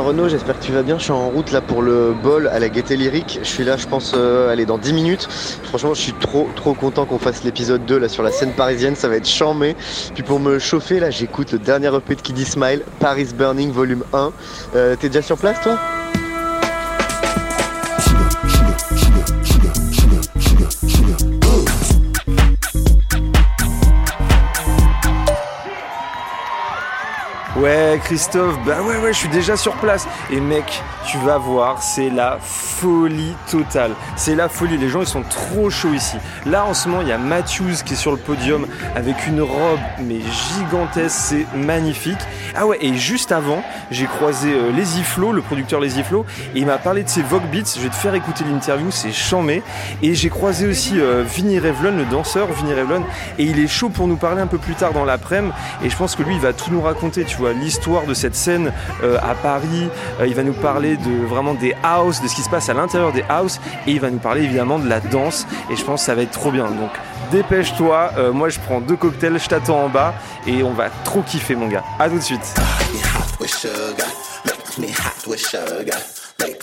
Renaud, j'espère que tu vas bien. Je suis en route là pour le bol à la Gaieté Lyrique. Je suis là, je pense, euh, aller dans 10 minutes. Franchement, je suis trop, trop content qu'on fasse l'épisode 2 là sur la scène parisienne. Ça va être chambé. Puis pour me chauffer, là, j'écoute le dernier EP de Kiddy Smile, Paris Burning Volume 1. Euh, T'es déjà sur place, toi? Ouais, Christophe, bah ouais, ouais, je suis déjà sur place. Et mec, tu vas voir, c'est la folie totale. C'est la folie, les gens ils sont trop chauds ici. Là en ce moment, il y a Matthews qui est sur le podium avec une robe mais gigantesque, c'est magnifique. Ah ouais, et juste avant, j'ai croisé euh, Lazy le producteur Lazy et il m'a parlé de ses Vogue Beats. Je vais te faire écouter l'interview, c'est chamé. Et j'ai croisé aussi euh, Vinny Revlon, le danseur Vinny Revlon, et il est chaud pour nous parler un peu plus tard dans l'après-midi. Et je pense que lui, il va tout nous raconter, tu vois, l'histoire de cette scène euh, à Paris. Euh, il va nous parler de vraiment des house, de ce qui se passe à l'intérieur des house, et il va nous parler évidemment de la danse. Et je pense que ça va être trop bien. Donc dépêche-toi. Euh, moi, je prends deux cocktails, je t'attends en bas, et on va trop kiffer, mon gars. À tout de suite. me hot with sugar. Make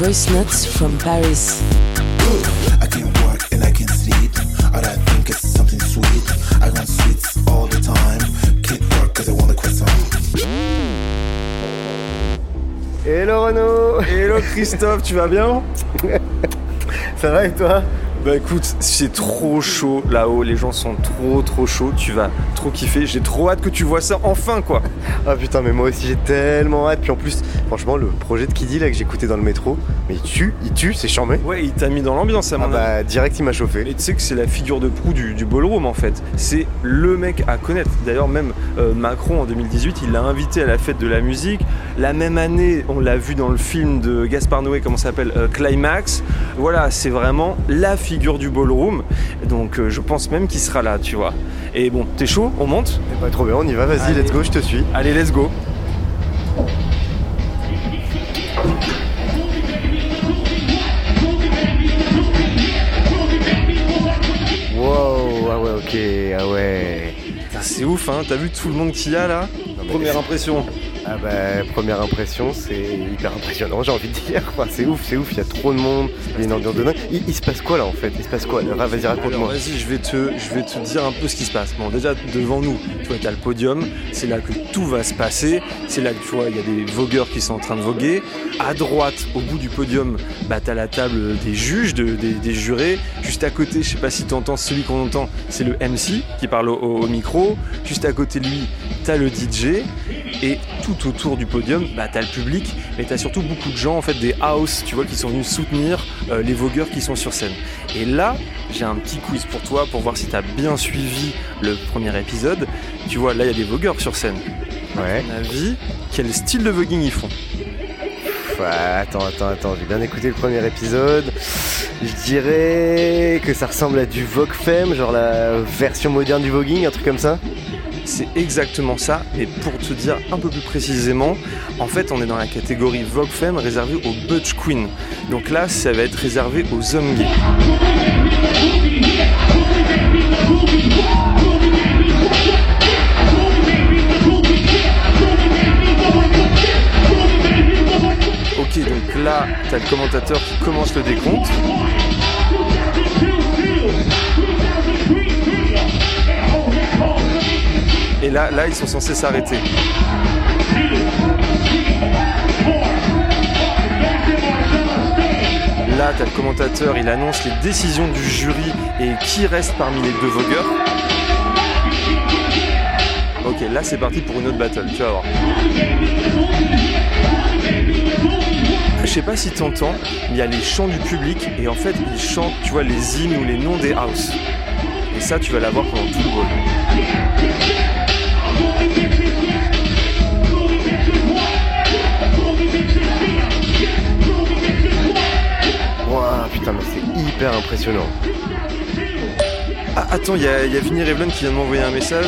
Voice Notes from Paris. I can work and I can sleep. All I think is something sweet. I want sweets all the time. Can't work cause I want a croissant. Hello Renaud Hello Christophe, tu vas bien? Ça va et toi? Bah écoute, c'est trop chaud là-haut, les gens sont trop trop chauds, tu vas trop kiffer, j'ai trop hâte que tu vois ça enfin quoi Ah putain, mais moi aussi j'ai tellement hâte. Puis en plus, franchement, le projet de Kiddy là que j'écoutais dans le métro, mais il tue, il tue, c'est chambé. Ouais, il t'a mis dans l'ambiance à mon Ah avis. bah direct il m'a chauffé. Et tu sais que c'est la figure de proue du, du ballroom en fait. C'est le mec à connaître. D'ailleurs, même euh, Macron en 2018, il l'a invité à la fête de la musique. La même année, on l'a vu dans le film de Gaspard Noé, comment ça s'appelle Euh, Climax. Voilà, c'est vraiment la figure du ballroom. Donc euh, je pense même qu'il sera là, tu vois. Et bon, t'es chaud On monte Eh bah, trop bien, on y va, vas-y, let's go, je te suis. Allez, let's go. Wow, ah ouais, ok, ah ouais. C'est ouf, hein T'as vu tout le monde qu'il y a là Première impression. Ah bah première impression, c'est hyper impressionnant, j'ai envie de dire. Enfin, c'est ouf, c'est ouf, il y a trop de monde, il y a une ambiance de dingue. Il, il se passe quoi là en fait? Il se passe quoi? Vas-y, raconte-moi. vas-y, je vais te, je vais te dire un peu ce qui se passe. Bon, déjà devant nous, tu vois, t'as le podium, c'est là que tout va se passer. C'est là que tu vois, il y a des vogueurs qui sont en train de voguer. À droite, au bout du podium, bah t'as la table des juges, de- des, des jurés. Juste à côté, je sais pas si tu entends, celui qu'on entend, c'est le MC qui parle au, au- au micro. Juste à côté de lui, t'as le DJ. Et tout autour du podium, bah, t'as le public, mais t'as surtout beaucoup de gens, en fait, des house, tu vois, qui sont venus soutenir euh, les vogueurs qui sont sur scène. Et là, j'ai un petit quiz pour toi pour voir si t'as bien suivi le premier épisode. Tu vois, là, il y a des vogueurs sur scène. Ouais. À mon avis, quel style de voguing ils font? Attends, attends, attends, j'ai bien écouté le premier épisode. Je dirais que ça ressemble à du Vogue Femme, genre la version moderne du voguing, un truc comme ça. C'est exactement ça, et pour te dire un peu plus précisément, en fait on est dans la catégorie Vogue Femme réservée aux Butch Queen. Donc là ça va être réservé aux hommes gays. Ok donc là t'as le commentateur qui commence le décompte. Et là, là, ils sont censés s'arrêter. Là, t'as le commentateur, il annonce les décisions du jury et qui reste parmi les deux vogueurs. là c'est parti pour une autre battle, tu vas voir. Je sais pas si t'entends, mais il y a les chants du public et en fait ils chantent, tu vois, les hymnes ou les noms des house. Et ça, tu vas l'avoir pendant tout le ball. Hyper impressionnant. Ah, attends, il y a, y a Vinny Revlon qui vient de m'envoyer un message.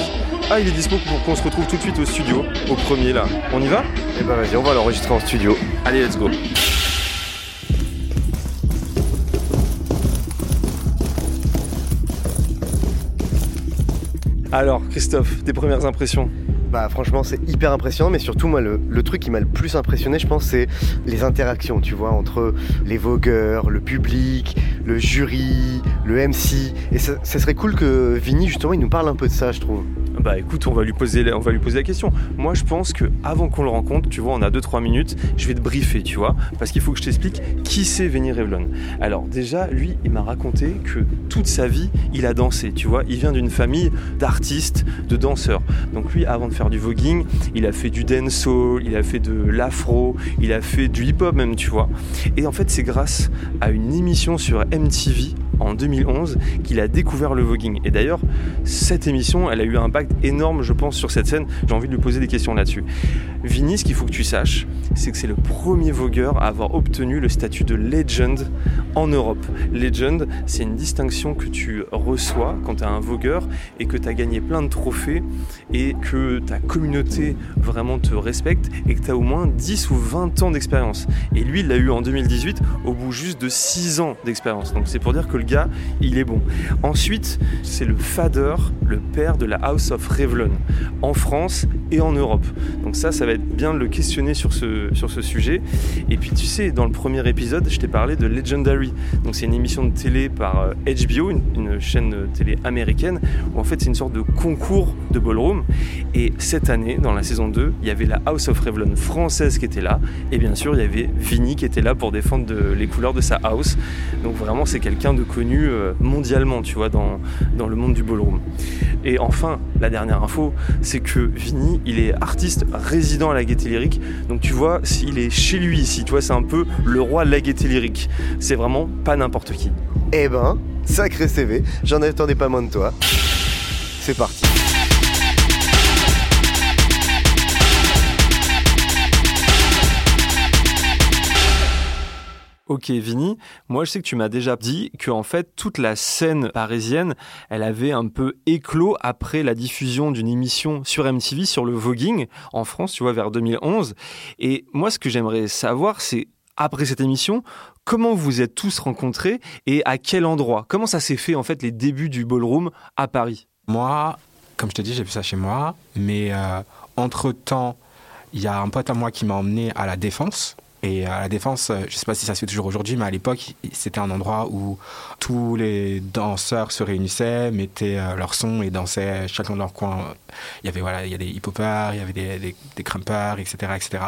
Ah, il est dispo pour qu'on se retrouve tout de suite au studio, au premier là. On y va? Eh bah vas-y, on va l'enregistrer en studio. Allez, let's go. Alors, Christophe, tes premières impressions? Bah franchement c'est hyper impressionnant mais surtout moi le, truc qui m'a le plus impressionné je pense c'est les interactions tu vois entre les vogueurs, le public, le jury, le MC et ça, ça serait cool que Vinny justement il nous parle un peu de ça je trouve. Bah écoute, on va lui poser, la- on va lui poser la question. Moi, je pense que avant qu'on le rencontre, tu vois, on a 2-3 minutes, je vais te briefer, tu vois, parce qu'il faut que je t'explique qui c'est Vinny Revlon. Alors déjà, lui, il m'a raconté que toute sa vie, il a dansé, tu vois. Il vient d'une famille d'artistes, de danseurs. Donc lui, avant de faire du voguing, il a fait du dancehall, il a fait de l'afro, il a fait du hip-hop même, tu vois. Et en fait, c'est grâce à une émission sur MTV en 2011 qu'il a découvert le voguing. Et d'ailleurs, cette émission, elle a eu un impact énorme, je pense, sur cette scène. J'ai envie de lui poser des questions là-dessus. Vinny, ce qu'il faut que tu saches, c'est que c'est le premier vogueur à avoir obtenu le statut de legend en Europe. Legend, c'est une distinction que tu reçois quand tu es un vogueur et que tu as gagné plein de trophées et que ta communauté vraiment te respecte et que tu as au moins 10 ou 20 ans d'expérience. Et lui, il l'a eu en 2018 au bout juste de 6 ans d'expérience. Donc c'est pour dire que le il est bon. Ensuite, c'est le fader, le père de la House of Revlon en France et en Europe. Donc ça, ça va être bien de le questionner sur ce, sur ce sujet. Et puis tu sais, dans le premier épisode, je t'ai parlé de Legendary. Donc c'est une émission de télé par euh, HBO, une, une chaîne télé américaine, où en fait c'est une sorte de concours de ballroom. Et cette année, dans la saison 2, il y avait la House of Revlon française qui était là. Et bien sûr, il y avait Vinny qui était là pour défendre les couleurs de sa house. Donc vraiment, c'est quelqu'un de connu euh, mondialement, tu vois, dans, le monde du ballroom. Et enfin, la dernière info, c'est que Vinny, il est artiste résident à la Gaieté Lyrique. Donc tu vois, s'il est chez lui ici, tu vois, c'est un peu le roi de la Gaieté Lyrique. C'est vraiment pas n'importe qui. Eh ben, sacré CV, j'en attendais pas moins de toi. C'est parti. Ok Vinny, moi je sais que tu m'as déjà dit que en fait toute la scène parisienne, elle avait un peu éclos après la diffusion d'une émission sur MTV sur le voguing en France, tu vois, vers 2011. Et moi ce que j'aimerais savoir, c'est après cette émission, comment vous êtes tous rencontrés et à quel endroit? Comment ça s'est fait en fait les débuts du ballroom à Paris? Moi, comme je te dis, j'ai vu ça chez moi, mais euh, entre-temps, il y a un pote à moi qui m'a emmené à la Défense. Et à la Défense, euh, je ne sais pas si ça se fait toujours aujourd'hui, mais à l'époque, c'était un endroit où tous les danseurs se réunissaient, mettaient euh, leur son et dansaient chacun dans leur coin. Il y avait voilà, il y a des hip-hoppers, il y avait des, des, crumpers, etc., etc.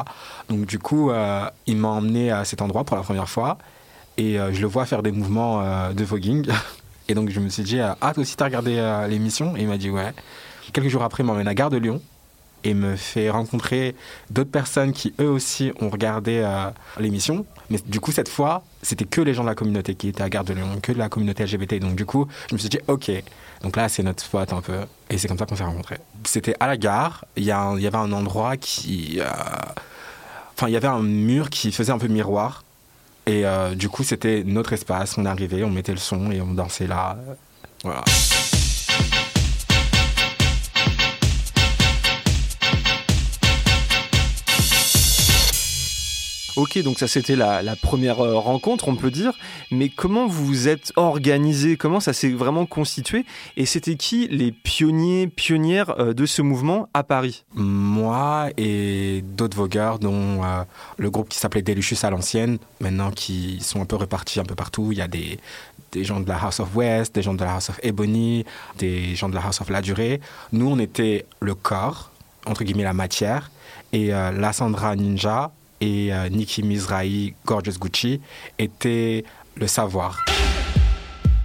Donc du coup, euh, il m'a emmené à cet endroit pour la première fois et je le vois faire des mouvements de voguing. Et donc je me suis dit, ah toi aussi t'as regardé l'émission? Et il m'a dit ouais. Quelques jours après, il m'emmène à Gare de Lyon et me fait rencontrer d'autres personnes qui eux aussi ont regardé euh, l'émission. Mais du coup cette fois, c'était que les gens de la communauté qui étaient à Gare de Lyon, que de la communauté LGBT. Donc du coup, je me suis dit, ok, donc là c'est notre spot un peu. Et c'est comme ça qu'on s'est rencontrés. C'était à la gare, il y, y avait un endroit qui... euh, Enfin, il y avait un mur qui faisait un peu miroir. Et euh, du coup, c'était notre espace. On arrivait, on mettait le son et on dansait là. Voilà. Ok, donc ça c'était la, première euh, rencontre, on peut dire. Mais comment vous vous êtes organisé? Comment ça s'est vraiment constitué? Et c'était qui les pionniers, pionnières euh, de ce mouvement à Paris? Moi et d'autres vogueurs, dont euh, le groupe qui s'appelait Delucius à l'ancienne, maintenant qui sont un peu répartis un peu partout. Il y a des, des gens de la House of West, des gens de la House of Ebony, des gens de la House of La Durée. Nous, on était le corps, entre guillemets la matière, et euh, la Sandra Ninja et euh, Nicki Mizrahi, Gorgeous Gucci, étaient le savoir.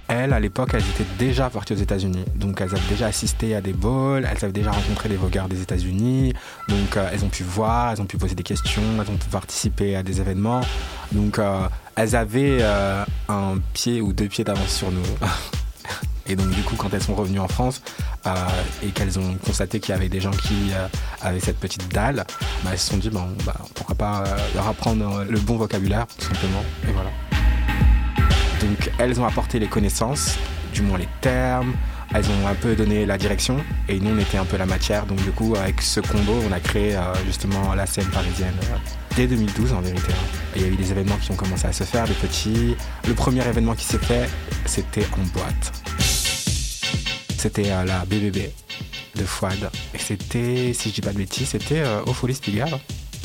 elles, à l'époque, elles étaient déjà parties aux États-Unis. Donc, elles avaient déjà assisté à des balls, elles avaient déjà rencontré des vogueurs des États-Unis. Donc, euh, elles ont pu voir, elles ont pu poser des questions, elles ont pu participer à des événements. Donc, euh, elles avaient un pied ou deux pieds d'avance sur nous. Et donc, du coup, quand elles sont revenues en France euh, et qu'elles ont constaté qu'il y avait des gens qui euh, avaient cette petite dalle, bah, elles se sont dit, bon, bah, pourquoi pas euh, leur apprendre le bon vocabulaire, tout simplement. Et voilà. Donc, elles ont apporté les connaissances, du moins les termes. Elles ont un peu donné la direction et nous on était un peu la matière. Donc du coup avec ce combo on a créé justement la scène parisienne dès 2012 en vérité. hein. Il y a eu des événements qui ont commencé à se faire, des petits. Le premier événement qui s'est fait c'était en boîte. C'était à la BBB de Fouad. Et c'était, si je dis pas de bêtises, c'était euh, au Folies Pigalle.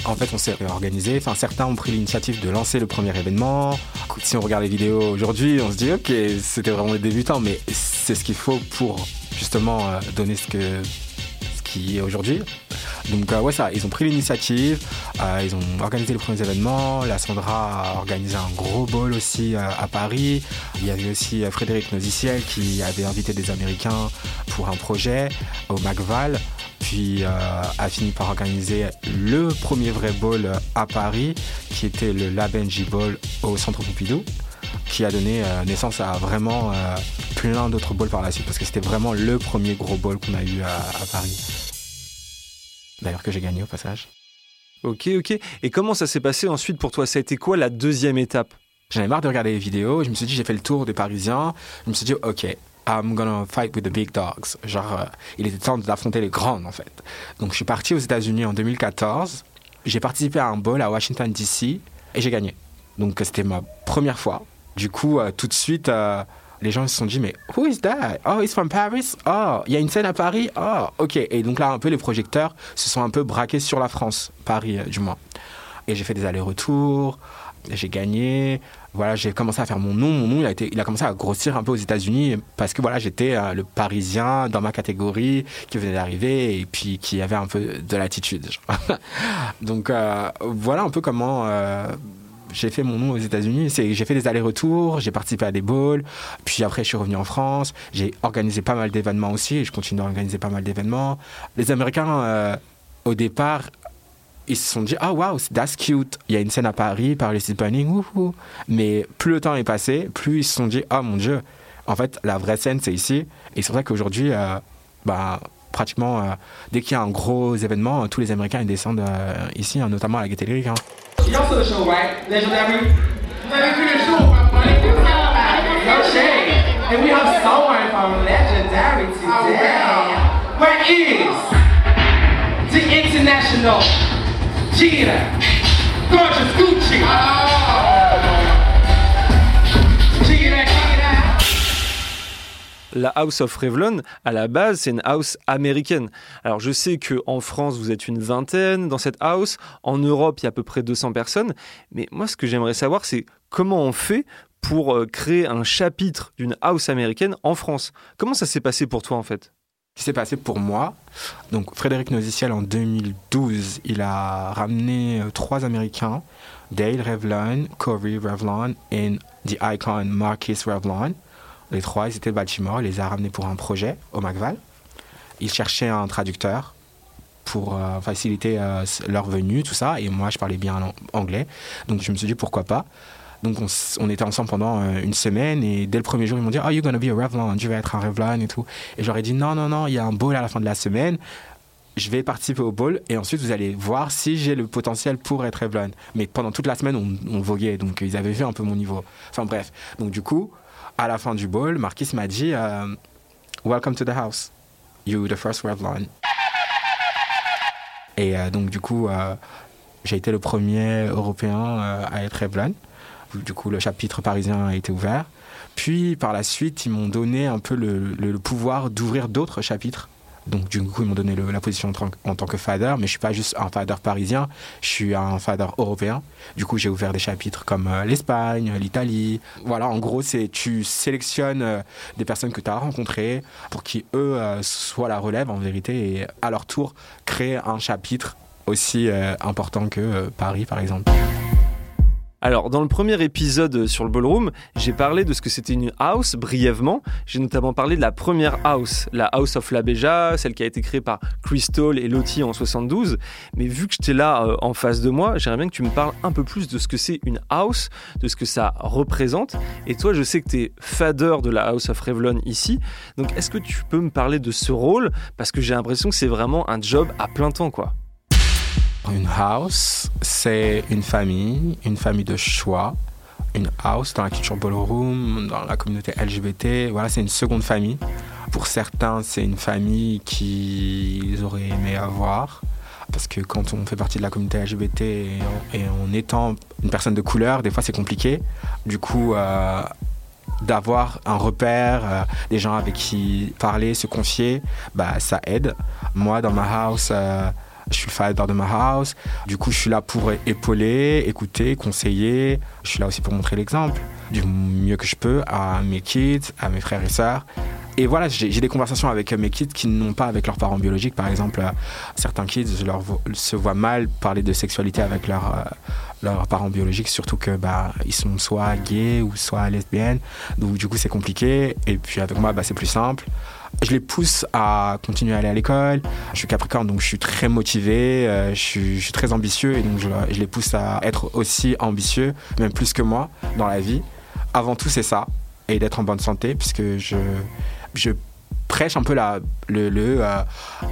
En fait, on s'est réorganisé. Enfin, certains ont pris l'initiative de lancer le premier événement. Si on regarde les vidéos aujourd'hui, on se dit, ok, c'était vraiment des débutants, mais c'est ce qu'il faut pour justement euh, donner ce, que, aujourd'hui. Donc, euh, ouais, ça, ils ont pris l'initiative. euh, ils ont organisé le premier événement. La Sandra a organisé un gros ball aussi euh, à Paris. Il y avait aussi Frédéric Noziciel qui avait invité des Américains pour un projet au McVal puis a fini par organiser le premier vrai ball à Paris, qui était le La Benji Ball au Centre Pompidou, qui a donné euh, naissance à vraiment euh, plein d'autres balls par la suite, parce que c'était vraiment le premier gros ball qu'on a eu à, à Paris. D'ailleurs que j'ai gagné au passage. Ok, ok. Et comment ça s'est passé ensuite pour toi? Ça a été quoi la deuxième étape? J'en ai marre de regarder les vidéos, je me suis dit j'ai fait le tour des Parisiens, je me suis dit ok, I'm gonna fight with the big dogs. Genre, euh, il était temps d'affronter les grandes en fait. Donc je suis parti aux États-Unis en 2014, j'ai participé à un ball à Washington DC et j'ai gagné. Donc c'était ma première fois. Du coup, euh, tout de suite, euh, les gens se sont dit mais who is that? Oh, he's from Paris? Oh, il y a une scène à Paris? Oh, ok. Et donc là, un peu les projecteurs se sont un peu braqués sur la France, Paris euh, du moins. Et j'ai fait des allers-retours, j'ai gagné. Voilà, j'ai commencé à faire mon nom. Mon nom, il a, été, il a commencé à grossir un peu aux États-Unis parce que voilà, j'étais le Parisien dans ma catégorie qui venait d'arriver et puis qui avait un peu de l'attitude. Donc euh, voilà un peu comment euh, j'ai fait mon nom aux États-Unis. J'ai fait des allers-retours, j'ai participé à des balls, puis après je suis revenu en France. J'ai organisé pas mal d'événements aussi et je continue à organiser pas mal d'événements. Les Américains, euh, au départ, ils se sont dit ah waouh that's cute il y a une scène à Paris Paris City Planning wouhou. mais plus le temps est passé plus ils se sont dit ah mon dieu en fait la vraie scène c'est ici et c'est vrai qu'aujourd'hui euh, bah pratiquement euh, dès qu'il y a un gros événement tous les Américains ils descendent ici hein, notamment à la Gaîté Lyrique. Y'all saw the show, right? Legendary? Let me finish the show, my boy. No shade. And we have someone from Legendary today. Oh, Where is the international Gina Gorgeous Gucci? Oh, La House of Revlon, à la base, c'est une house américaine. Alors, je sais que en France, vous êtes une vingtaine dans cette house. En Europe, il y a à peu près 200 personnes. Mais moi, ce que j'aimerais savoir, c'est comment on fait pour euh, créer un chapitre d'une house américaine en France. Comment ça s'est passé pour toi, en fait? Qui s'est passé pour moi, donc Frédéric Noziciel en 2012, il a ramené euh, trois Américains, Dale Revlon, Corey Revlon et The Icon Marcus Revlon. Les trois, ils étaient de Baltimore, il les a ramenés pour un projet au McVal. Ils cherchaient un traducteur pour euh, faciliter euh, leur venue, tout ça, et moi je parlais bien anglais, donc je me suis dit pourquoi pas? Donc on, était ensemble pendant euh, une semaine et dès le premier jour ils m'ont dit Oh you're gonna be a Revlon, tu vas être un Revlon et tout. Et j'aurais dit non non non, il y a un ball à la fin de la semaine. Je vais participer au ball et ensuite vous allez voir si j'ai le potentiel pour être Revlon. Mais pendant toute la semaine on, on voguait donc ils avaient vu un peu mon niveau. Enfin bref. Donc du coup à la fin du ball, Marquis m'a dit euh, Welcome to the house. You the first Revlon. Et euh, donc du coup euh, j'ai été le premier Européen à être Revlon. Du coup, le chapitre parisien a été ouvert. Puis, par la suite, ils m'ont donné un peu le pouvoir d'ouvrir d'autres chapitres. Donc, du coup, ils m'ont donné la position en, tant que- fader, mais je suis pas juste un fader parisien, je suis un fader européen. Du coup, j'ai ouvert des chapitres comme euh, l'Espagne, l'Italie. Voilà, en gros, c'est tu sélectionnes euh, des personnes que tu as rencontrées pour qui, eux, euh, soient la relève en vérité et à leur tour créer un chapitre aussi important que Paris, par exemple. Alors, dans le premier épisode sur le ballroom, j'ai parlé de ce que c'était une house brièvement. J'ai notamment parlé de la première house, la House of La Beja, celle qui a été créée par Crystal et Lottie en 72. Mais vu que j'étais là euh, en face de moi, j'aimerais bien que tu me parles un peu plus de ce que c'est une house, de ce que ça représente. Et toi, je sais que tu es fader de la House of Revlon ici. Donc, est-ce que tu peux me parler de ce rôle? Parce que j'ai l'impression que c'est vraiment un job à plein temps, quoi. Une house, c'est une famille, une famille de choix. Une house dans la culture ballroom, dans la communauté LGBT, voilà, c'est une seconde famille. Pour certains, c'est une famille qu'ils auraient aimé avoir. Parce que quand on fait partie de la communauté LGBT et en, et étant une personne de couleur, des fois c'est compliqué. Du coup, euh, d'avoir un repère, euh, des gens avec qui parler, se confier, bah, ça aide. Moi, dans ma house, euh, je suis le father de ma house. Du coup, je suis là pour épauler, écouter, conseiller. Je suis là aussi pour montrer l'exemple du mieux que je peux à mes kids, à mes frères et sœurs. Et voilà, j'ai des conversations avec mes kids qui n'ont pas avec leurs parents biologiques. Par exemple, euh, certains kids se voient mal parler de sexualité avec leurs euh, leurs parents biologiques, surtout que bah, sont soit gays ou soit lesbiennes. Donc du coup, c'est compliqué. Et puis avec moi, bah, c'est plus simple. Je les pousse à continuer à aller à l'école. Je suis Capricorne, donc je suis très motivé, euh, je, suis, très ambitieux et donc je, je les pousse à être aussi ambitieux, même plus que moi, dans la vie. Avant tout, c'est ça, et d'être en bonne santé, puisque je, je prêche un peu la, le, le euh,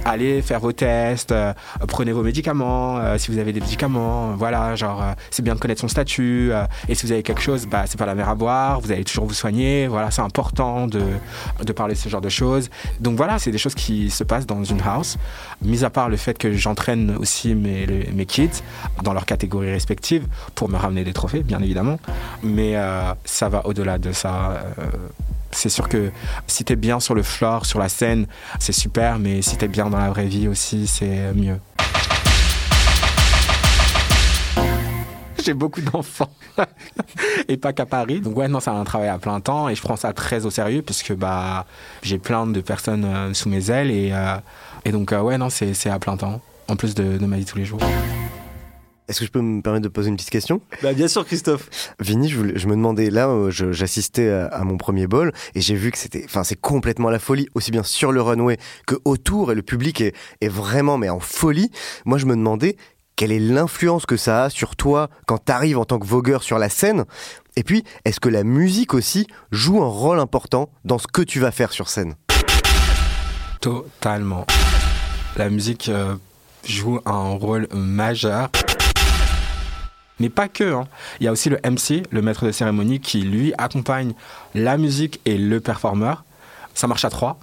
allez faire vos tests, euh, prenez vos médicaments, euh, si vous avez des médicaments, voilà, genre c'est bien de connaître son statut, et si vous avez quelque chose, bah, c'est pas la mer à boire, vous allez toujours vous soigner, voilà, c'est important de, de parler de ce genre de choses. Donc voilà, c'est des choses qui se passent dans une house, mis à part le fait que j'entraîne aussi mes, les- mes kids dans leurs catégories respectives pour me ramener des trophées, bien évidemment, mais ça va au-delà de ça. C'est sûr que si t'es bien sur le floor, sur la scène, c'est super, mais si t'es bien dans la vraie vie aussi, c'est mieux. J'ai beaucoup d'enfants et pas qu'à Paris. Donc ouais, non, c'est un travail à plein temps et je prends ça très au sérieux parce que bah j'ai plein de personnes euh, sous mes ailes et, euh, et donc euh, ouais, non, c'est à plein temps en plus de ma vie tous les jours. Est-ce que je peux me permettre de poser une petite question? Bah, bien sûr, Christophe. Vini, je, voulais- je me demandais là, euh, j'assistais à, à mon premier bol et j'ai vu que c'était, enfin, c'est complètement la folie, aussi bien sur le runway que autour et le public est, est vraiment mais en folie. Moi, je me demandais quelle est l'influence que ça a sur toi quand t'arrives en tant que vogueur sur la scène? Et puis, est-ce que la musique aussi joue un rôle important dans ce que tu vas faire sur scène? Totalement. La musique euh, joue un rôle majeur. Mais pas que. hein. Il y a aussi le MC, le maître de cérémonie, qui lui accompagne la musique et le performeur. Ça marche à trois.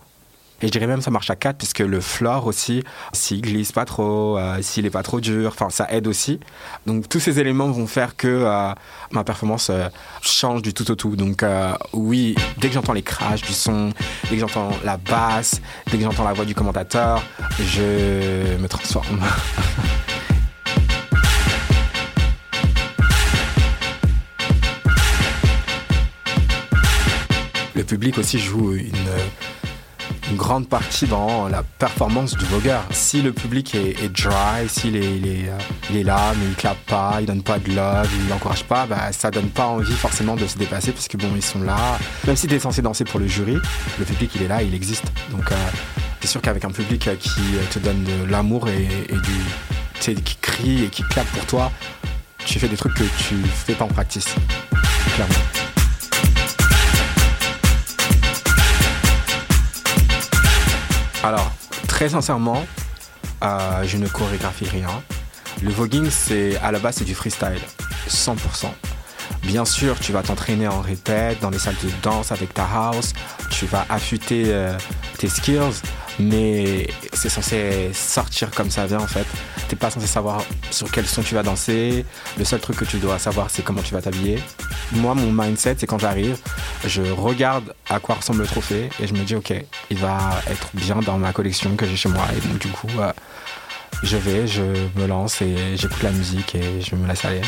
Et je dirais même ça marche à quatre, puisque le floor aussi, s'il glisse pas trop, euh, s'il est pas trop dur, enfin ça aide aussi. Donc tous ces éléments vont faire que euh, ma performance euh, change du tout au tout. Donc euh, oui, dès que j'entends les crashs du son, dès que j'entends la basse, dès que j'entends la voix du commentateur, je me transforme. Le public aussi joue une, grande partie dans la performance du vogueur. Si le public est, dry, s'il est, il est, là, mais il clappe pas, il donne pas de love, il n'encourage pas, bah, ça donne pas envie forcément de se dépasser parce que bon, ils sont là. Même si tu es censé danser pour le jury, le public il est là, il existe. Donc euh, c'est sûr qu'avec un public qui te donne de l'amour et, et du, qui crie et qui clappe pour toi, tu fais des trucs que tu fais pas en practice. Clairement. Alors, très sincèrement, euh, je ne chorégraphie rien. Le voguing, c'est à la base, c'est du freestyle, 100%. Bien sûr, tu vas t'entraîner en répète, dans les salles de danse avec ta house, tu vas affûter euh, tes skills, mais c'est censé sortir comme ça vient en fait. T'es pas censé savoir sur quel son tu vas danser. Le seul truc que tu dois savoir, c'est comment tu vas t'habiller. Moi, mon mindset, c'est quand j'arrive, je regarde à quoi ressemble le trophée et je me dis, ok, il va être bien dans ma collection que j'ai chez moi. Et donc, du coup, euh, je vais, je me lance et j'écoute la musique et je me laisse aller.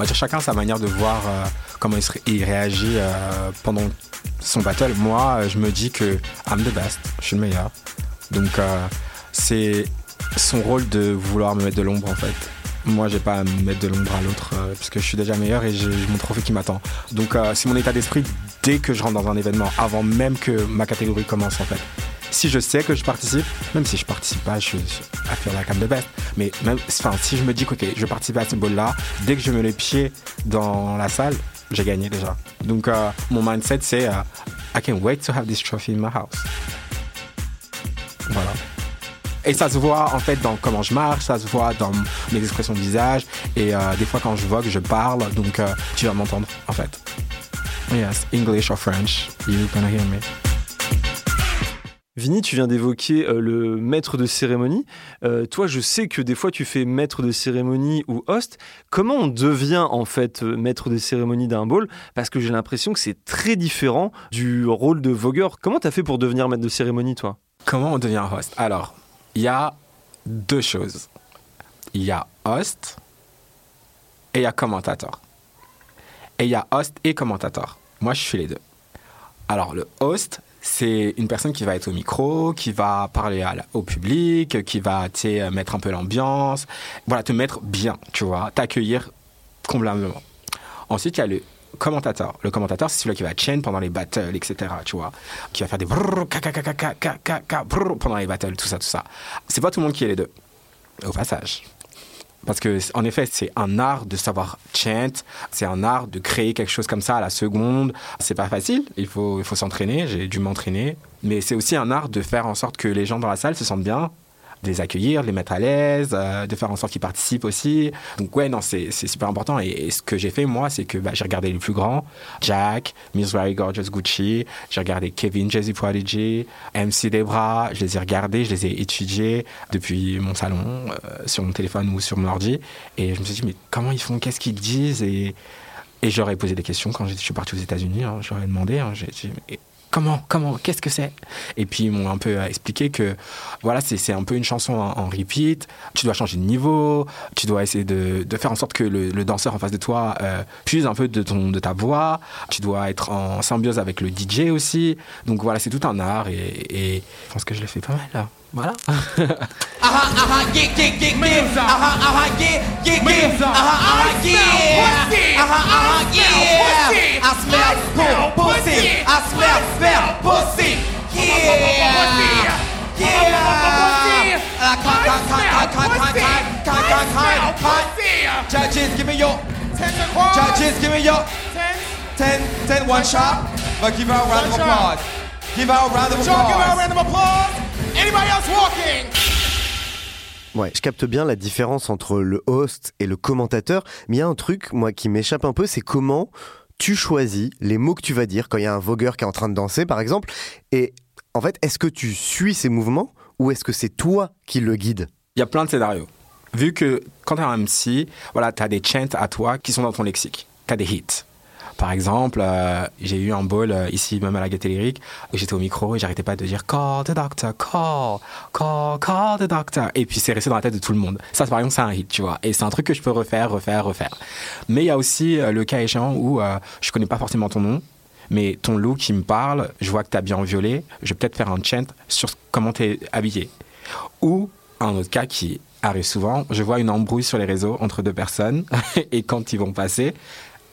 Va dire chacun sa manière de voir euh, comment il, réagit euh, pendant son battle. Moi, euh, je me dis que I'm the best, je suis le meilleur. Donc, c'est son rôle de vouloir me mettre de l'ombre en fait. Moi, j'ai pas à me mettre de l'ombre à l'autre euh, parce que je suis déjà meilleur et j'ai mon trophée qui m'attend. Donc, c'est mon état d'esprit dès que je rentre dans un événement, avant même que ma catégorie commence en fait. Si je sais que je participe, même si je participe pas, je suis I feel like I'm the best. Mais même, enfin, si je me dis que je participe à ce ball-là, dès que je mets les pieds dans la salle, j'ai gagné déjà. Donc, euh, mon mindset c'est euh, I can't wait to have this trophy in my house. Voilà. Et ça se voit en fait dans comment je marche, ça se voit dans mes expressions de visage. Et euh, des fois quand je vogue, je parle, donc tu vas m'entendre en fait. Yes, English or French, you're gonna hear me. Vini, tu viens d'évoquer euh, le maître de cérémonie. Euh, toi, je sais que des fois tu fais maître de cérémonie ou host. Comment on devient en fait euh, maître de cérémonie d'un ball? Parce que j'ai l'impression que c'est très différent du rôle de vogueur. Comment t'as fait pour devenir maître de cérémonie, toi? Comment on devient host? Alors, il y a deux choses. Il y a host et il y a commentateur. Et il y a host et commentateur. Moi, je suis les deux. Alors, le host, c'est une personne qui va être au micro, qui va parler à, au public, qui va euh, mettre un peu l'ambiance, voilà, te mettre bien, tu vois, t'accueillir convenablement. Ensuite, il y a le commentateur. Le commentateur, c'est celui qui va chain pendant les battles, etc. Tu vois, qui va faire des brrr, caca, caca, caca, pendant les battles, tout ça, tout ça. C'est pas tout le monde qui est les deux, au passage. Parce que, en effet, c'est un art de savoir chant, c'est un art de créer quelque chose comme ça à la seconde. C'est pas facile, il faut, il faut s'entraîner, j'ai dû m'entraîner. Mais c'est aussi un art de faire en sorte que les gens dans la salle se sentent bien, de les accueillir, de les mettre à l'aise, euh, de faire en sorte qu'ils participent aussi. Donc ouais, non, c'est super important. Et, ce que j'ai fait, moi, c'est que bah, j'ai regardé les plus grands, Jack, Miss Very Gorgeous Gucci, j'ai regardé Kevin, Jazzy Prodigy, MC Debra, je les ai regardés, je les ai étudiés depuis mon salon, euh, sur mon téléphone ou sur mon ordi. Et je me suis dit, mais comment ils font, qu'est-ce qu'ils disent? Et, et j'aurais posé des questions quand je suis parti aux États-Unis. Hein, j'aurais demandé, hein, j'ai dit, comment, comment, qu'est-ce que c'est? Et puis ils m'ont un peu expliqué que voilà, c'est un peu une chanson en, repeat. Tu dois changer de niveau, tu dois essayer de, de faire en sorte que le, le danseur en face de toi euh, puise un peu de, ton, de ta voix. Tu dois être en symbiose avec le DJ aussi. Donc voilà, c'est tout un art et, et je pense que je l'ai fait pas mal là. Voilà. Judges, give me your Judges, give me your ten, ten, one shot. But give her a round of applause. Give her a round of applause. Give her a round of applause. Anybody else walking? Ouais, je capte bien la différence entre le host et le commentateur, mais il y a un truc, moi, qui m'échappe un peu, c'est comment tu choisis les mots que tu vas dire quand il y a un vogueur qui est en train de danser, par exemple, et en fait, est-ce que tu suis ses mouvements ou est-ce que c'est toi qui le guide? Il y a plein de scénarios. Vu que quand tu es un MC, voilà, tu as des chants à toi qui sont dans ton lexique. Tu as des hits. Par exemple, euh, j'ai eu un ball euh, ici, même à la Gaîté Lyrique, où j'étais au micro et j'arrêtais pas de dire Call the doctor, call, call, call the doctor. Et puis c'est resté dans la tête de tout le monde. Ça, par exemple, c'est un hit, tu vois. Et c'est un truc que je peux refaire, refaire, refaire. Mais il y a aussi euh, le cas échéant où je connais pas forcément ton nom, mais ton look qui me parle, je vois que tu as bien en violet, je vais peut-être faire un chant sur comment tu es habillé. Ou un autre cas qui arrive souvent, je vois une embrouille sur les réseaux entre deux personnes et quand ils vont passer,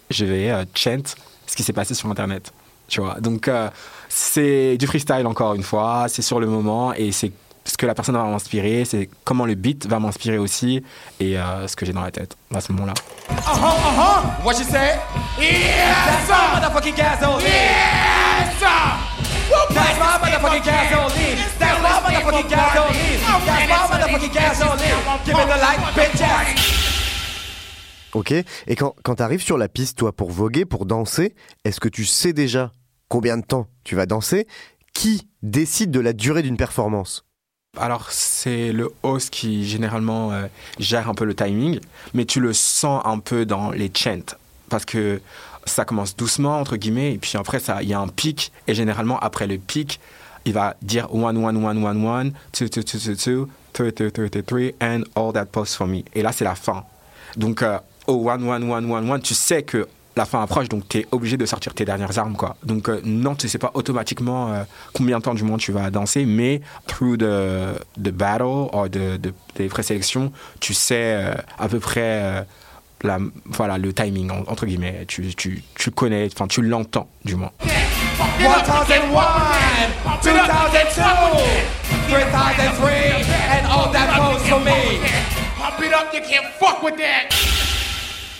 je vais euh, chant ce qui s'est passé sur Internet. Tu vois, donc euh, c'est du freestyle encore une fois, c'est sur le moment et c'est ce que la personne va m'inspirer, c'est comment le beat va m'inspirer aussi et euh, ce que j'ai dans la tête à ce moment-là. Uh-huh, uh-huh. What you say? Yes, sir. motherfucking gasoline. Yes, sir. That's my motherfucking gasoline. That's my motherfucking gasoline. That's my motherfucking gasoline. Give me the light, bitches. Ok Et quand, quand tu arrives sur la piste, toi, pour voguer, pour danser, est-ce que tu sais déjà combien de temps tu vas danser? Qui décide de la durée d'une performance? Alors, c'est le host qui généralement euh, gère un peu le timing, mais tu le sens un peu dans les chants. Parce que ça commence doucement, entre guillemets, et puis après, il y a un pic, et généralement, après le pic, il va dire 1, 1, 1, 1, 1, 2, 2, 2, 2, 2, 3, 3, 3, 3, and all that post for me. Et là, c'est la fin. Donc, euh, au 1, 1, 1, 1, 1, tu sais que la fin approche, donc tu es obligé de sortir tes dernières armes. Quoi. Donc euh, non, tu sais pas automatiquement euh, combien de temps du moins tu vas danser, mais through the, the battle ou de, de, des présélections, tu sais euh, à peu près euh, la, le timing, en- entre guillemets. Tu, tu, connais, enfin tu l'entends du moins. 2001, 2002, 3003, and all that goes for me. Pump it up, you can't fuck with that.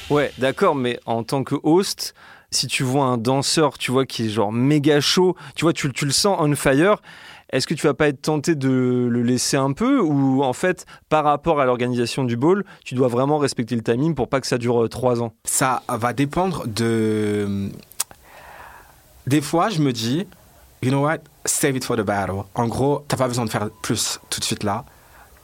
Ouais, d'accord, mais en tant que host, si tu vois un danseur, tu vois, qui est genre méga chaud, tu vois, tu, le sens on fire, est-ce que tu vas pas être tenté de le laisser un peu ou en fait, par rapport à l'organisation du ball, tu dois vraiment respecter le timing pour pas que ça dure euh, trois ans? Ça va dépendre de. Des fois, je me dis, you know what, save it for the battle. En gros, t'as pas besoin de faire plus tout de suite là.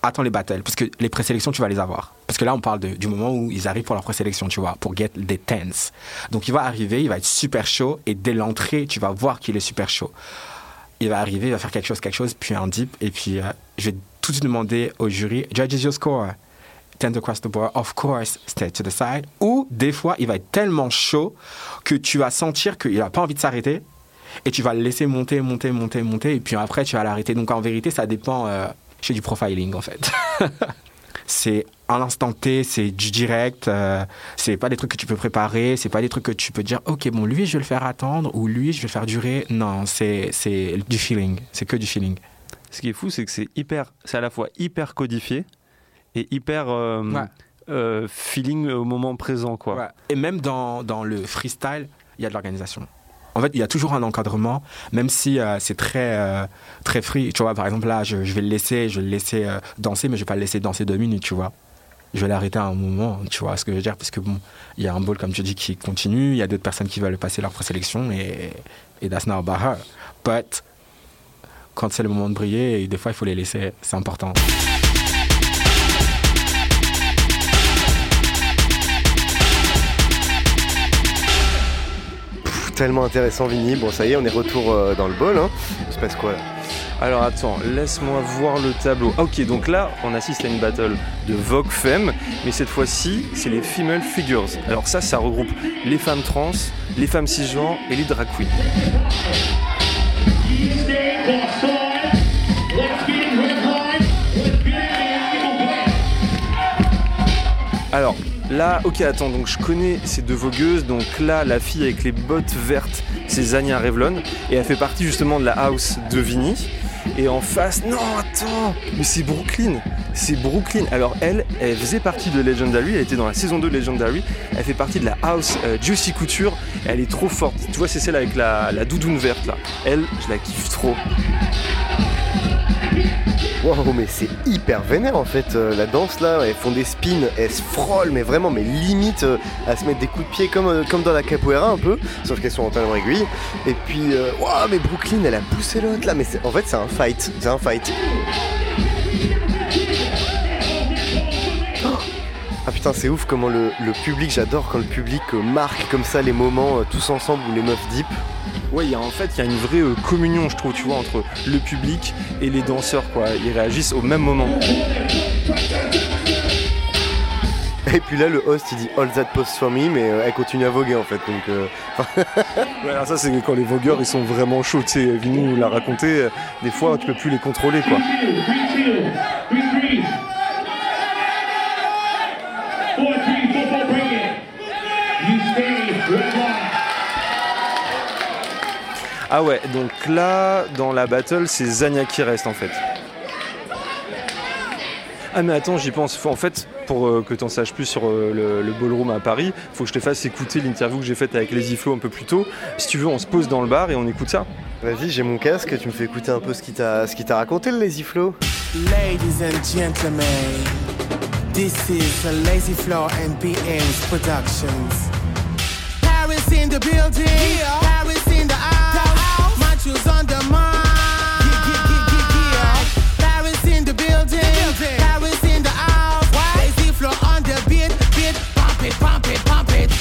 Attends les battles, parce que les présélections, tu vas les avoir. Parce que là, on parle du moment où ils arrivent pour leur présélection, tu vois, pour get des tens. Donc, il va arriver, il va être super chaud, et dès l'entrée, tu vas voir qu'il est super chaud. Il va arriver, il va faire quelque chose, quelque chose, puis un dip, et puis euh, je vais tout de suite demander au jury, judges your score. 10 across the board, of course, stay to the side. Ou des fois, il va être tellement chaud que tu vas sentir qu'il n'a pas envie de s'arrêter et tu vas le laisser monter, monter, monter, monter, et puis après, tu vas l'arrêter. Donc en vérité, ça dépend. Euh, je fais du profiling en fait. c'est à l'instant T, c'est du direct, euh, c'est pas des trucs que tu peux préparer, c'est pas des trucs que tu peux dire, ok, bon, lui, je vais le faire attendre, ou lui, je vais le faire durer. Non, c'est c'est du feeling, c'est que du feeling. Ce qui est fou, c'est que c'est hyper, c'est à la fois hyper codifié et hyper euh, Ouais. euh, feeling au moment présent, quoi. Ouais. Et même dans, dans le freestyle, il y a de l'organisation. En fait, il y a toujours un encadrement, même si euh, c'est très, euh, très free. Tu vois, par exemple, là, je, vais le laisser, je vais le laisser euh, danser, mais je vais pas le laisser danser deux minutes, tu vois. Je vais l'arrêter à un moment, tu vois ce que je veux dire, parce que bon, il y a un ball, comme tu dis, qui continue, il y a d'autres personnes qui veulent passer leur présélection, et, et that's not about her. But, quand c'est le moment de briller, des fois, il faut les laisser, c'est important. Tellement intéressant, Vini. Bon, ça y est, on est retour euh, dans le bol. Hein. Il se passe quoi là Alors attends, laisse-moi voir le tableau. Ah, ok, donc là, on assiste à une battle de Vogue Femme, mais cette fois-ci, c'est les Female Figures. Alors ça, ça regroupe les femmes trans, les femmes cisgenres et les drag queens. Alors là, ok, attends, donc je connais ces deux vogueuses. Donc là, la fille avec les bottes vertes, c'est Zania Revlon. Et elle fait partie justement de la house de Vinny. Et en face, non, attends, mais c'est Brooklyn. C'est Brooklyn. Alors elle, elle faisait partie de Legendary. Elle était dans la saison 2 de Legendary. Elle fait partie de la house euh, Juicy Couture. Elle est trop forte. Tu vois, c'est celle avec la, la doudoune verte là. Elle, je la kiffe trop. Wow, mais c'est hyper vénère en fait. euh, la danse là, elles font des spins, elles se frôlent, mais vraiment, mais limite euh, à se mettre des coups de pied comme, euh, comme dans la capoeira un peu, sauf qu'elles sont en talons aiguilles. Et puis, waouh, mais Brooklyn, elle a poussé l'autre là, mais en fait, c'est un fight. C'est un fight. Oh ah putain, c'est ouf comment le, public, j'adore quand le public marque comme ça les moments tous ensemble où les meufs dip. Ouais, il y a en fait, il y a une vraie euh, communion, je trouve, tu vois, entre le public et les danseurs, quoi. Ils réagissent au même moment. Et puis là, le host il dit All that pose for me, mais euh, elle continue à voguer en fait. Donc, euh, Ouais, alors ça, c'est quand les vogueurs, ils sont vraiment chauds, tu sais. Vinny nous l'a raconté, euh, des fois, tu peux plus les contrôler, quoi. Ah ouais, donc là, dans la battle, c'est Zania qui reste, en fait. Ah mais attends, j'y pense. Faut, en fait, pour euh, que tu en saches plus sur euh, le, le ballroom à Paris, faut que je te fasse écouter l'interview que j'ai faite avec Lazy Flo un peu plus tôt. Si tu veux, on se pose dans le bar et on écoute ça. vas-y, j'ai mon casque, tu me fais écouter un peu ce qu'il t'a ce qu'il t'a raconté le Lazy Flow. Ladies and gentlemen, this is a Lazy Floor and BM's Productions. Paris in the building, the house, Matthews on the mic. Paris in the building, Paris in the house, Lazy Floor on the beat, beat, pump it, pump it, pump it.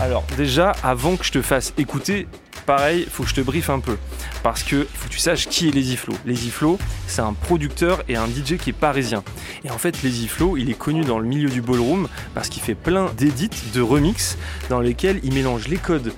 Alors déjà, avant que je te fasse écouter, pareil, faut que je te briefe un peu. Parce que faut que tu saches qui est Lazy Flow. Lazy Flow, c'est un producteur et un DJ qui est parisien. Et en fait, Lazy Flow, il est connu dans le milieu du ballroom parce qu'il fait plein d'édits, de remix, dans lesquels il mélange les codes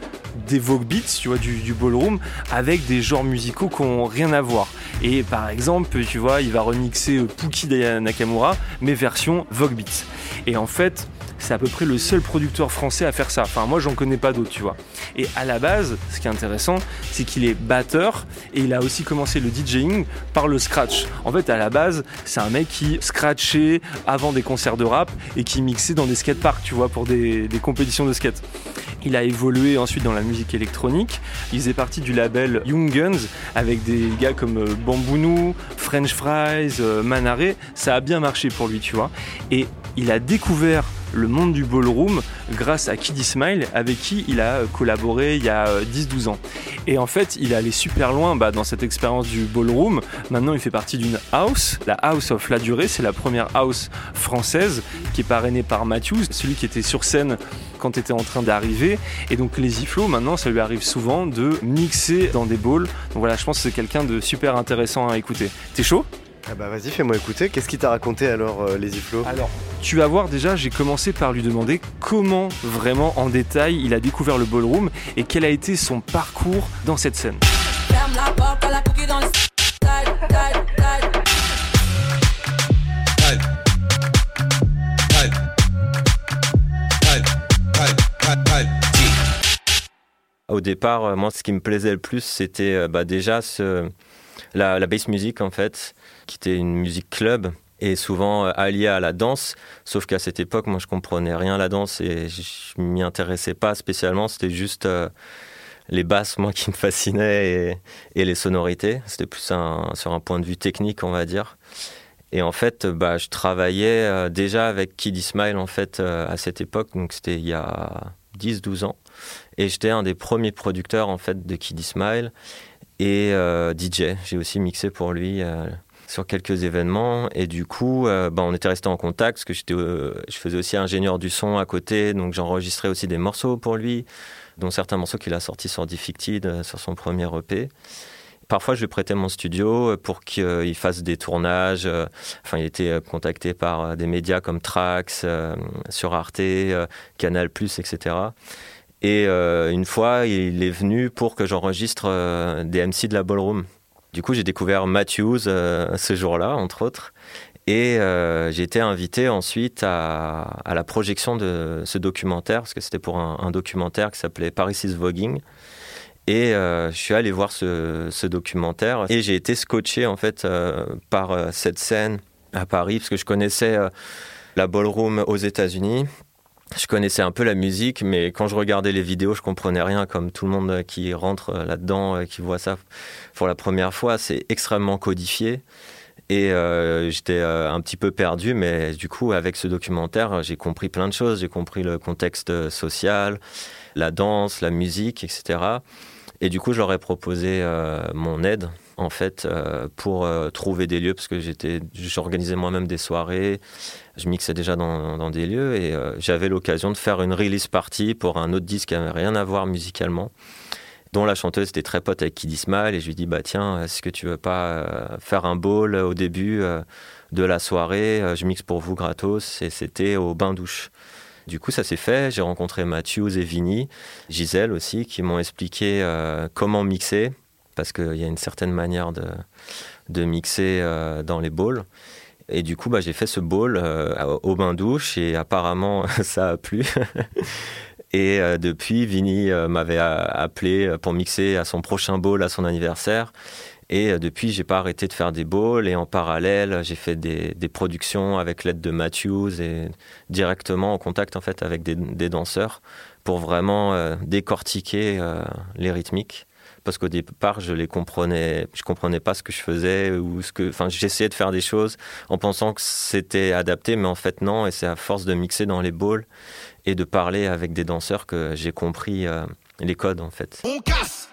des Vogue Beats, tu vois, du, ballroom, avec des genres musicaux qui n'ont rien à voir. Et par exemple, tu vois, il va remixer Pookie Nakamura, mais version Vogue Beats. Et en fait, c'est à peu près le seul producteur français à faire ça. Enfin, moi, j'en connais pas d'autres, tu vois. Et à la base, ce qui est intéressant, c'est qu'il est batteur et il a aussi commencé le DJing par le scratch. En fait, à la base, c'est un mec qui scratchait avant des concerts de rap et qui mixait dans des skateparks, tu vois, pour des, compétitions de skate. Il a évolué ensuite dans la musique électronique. Il faisait partie du label Young Guns avec des gars comme euh, Bambounou, French Fries, euh, Manaré. Ça a bien marché pour lui, tu vois. Et il a découvert le monde du ballroom grâce à Kiddy Smile avec qui il a collaboré il y a 10-12 ans. Et en fait, il est allé super loin bah, dans cette expérience du ballroom. Maintenant, il fait partie d'une house, la House of La Durée. C'est la première house française qui est parrainée par Matthews, celui qui était sur scène quand tu étais en train d'arriver. Et donc, les Flow, maintenant, ça lui arrive souvent de mixer dans des balls. Donc voilà, je pense que c'est quelqu'un de super intéressant à écouter. T'es chaud? Ah bah vas-y, fais-moi écouter. Qu'est-ce qu'il t'a raconté alors, euh, Lazy Flow Alors, tu vas voir déjà, j'ai commencé par lui demander comment vraiment en détail il a découvert le ballroom et quel a été son parcours dans cette scène. Au départ, euh, moi, ce qui me plaisait le plus, c'était euh, bah, déjà ce, la, la bass music, en fait, qui était une musique club et souvent euh, alliée à la danse. Sauf qu'à cette époque, moi, je comprenais rien à la danse et je m'y intéressais pas spécialement. C'était juste euh, les basses, moi, qui me fascinaient et, les sonorités. C'était plus sur un point de vue technique, on va dire. Et en fait, bah, je travaillais euh, déjà avec Kiddy Smile, en fait, euh, à cette époque. Donc, c'était il y a 10-12 ans. Et j'étais un des premiers producteurs, en fait, de Kiddy Smile et euh, DJ. J'ai aussi mixé pour lui euh, sur quelques événements. Et du coup, euh, bah, on était resté en contact parce que euh, je faisais aussi ingénieur du son à côté. Donc, j'enregistrais aussi des morceaux pour lui, dont certains morceaux qu'il a sortis sur Defected, euh, sur son premier EP. Parfois, je lui prêtais mon studio pour qu'il fasse des tournages. Enfin, il était contacté par des médias comme Trax, sur Arte, Canal+, etc. Et une fois, il est venu pour que j'enregistre des MC de la ballroom. Du coup, j'ai découvert Matthews euh, ce jour-là, entre autres. Et euh, j'ai été invité ensuite à, la projection de ce documentaire, parce que c'était pour un, documentaire qui s'appelait Paris is Voguing. Et euh, je suis allé voir ce, ce documentaire et j'ai été scotché en fait par cette scène à Paris parce que je connaissais la ballroom aux États-Unis. Je connaissais un peu la musique, mais quand je regardais les vidéos, je comprenais rien. Comme tout le monde euh, qui rentre euh, là-dedans, et qui voit ça pour la première fois, c'est extrêmement codifié. Et euh, j'étais euh, un petit peu perdu, mais du coup, avec ce documentaire, j'ai compris plein de choses. J'ai compris le contexte euh, social, la danse, la musique, etc. Et du coup, je leur ai proposé euh, mon aide, en fait, euh, pour euh, trouver des lieux, parce que j'organisais moi-même des soirées, je mixais déjà dans, des lieux, et euh, j'avais l'occasion de faire une release party pour un autre disque qui n'avait rien à voir musicalement, dont la chanteuse était très pote avec Smile, et je lui dis, bah tiens, est-ce que tu veux pas faire un ball au début de la soirée Je mixe pour vous gratos, et c'était au bain-douche. Du coup, ça s'est fait. J'ai rencontré Matthews et Vinny, Gisèle aussi, qui m'ont expliqué comment mixer, parce qu'il y a une certaine manière de, mixer euh, dans les bowls. Et du coup, bah, j'ai fait ce bowl euh, au bain-douche et apparemment, ça a plu. et euh, depuis, Vinny euh, m'avait appelé pour mixer à son prochain bowl à son anniversaire. Et depuis, j'ai pas arrêté de faire des bowls. Et en parallèle, j'ai fait des, productions avec l'aide de Matthews et directement en contact en fait avec des, danseurs pour vraiment décortiquer les rythmiques. Parce qu'au départ, je les comprenais, je comprenais pas ce que je faisais ou ce que, enfin, j'essayais de faire des choses en pensant que c'était adapté, mais en fait non. Et c'est à force de mixer dans les bowls et de parler avec des danseurs que j'ai compris euh, les codes en fait. On casse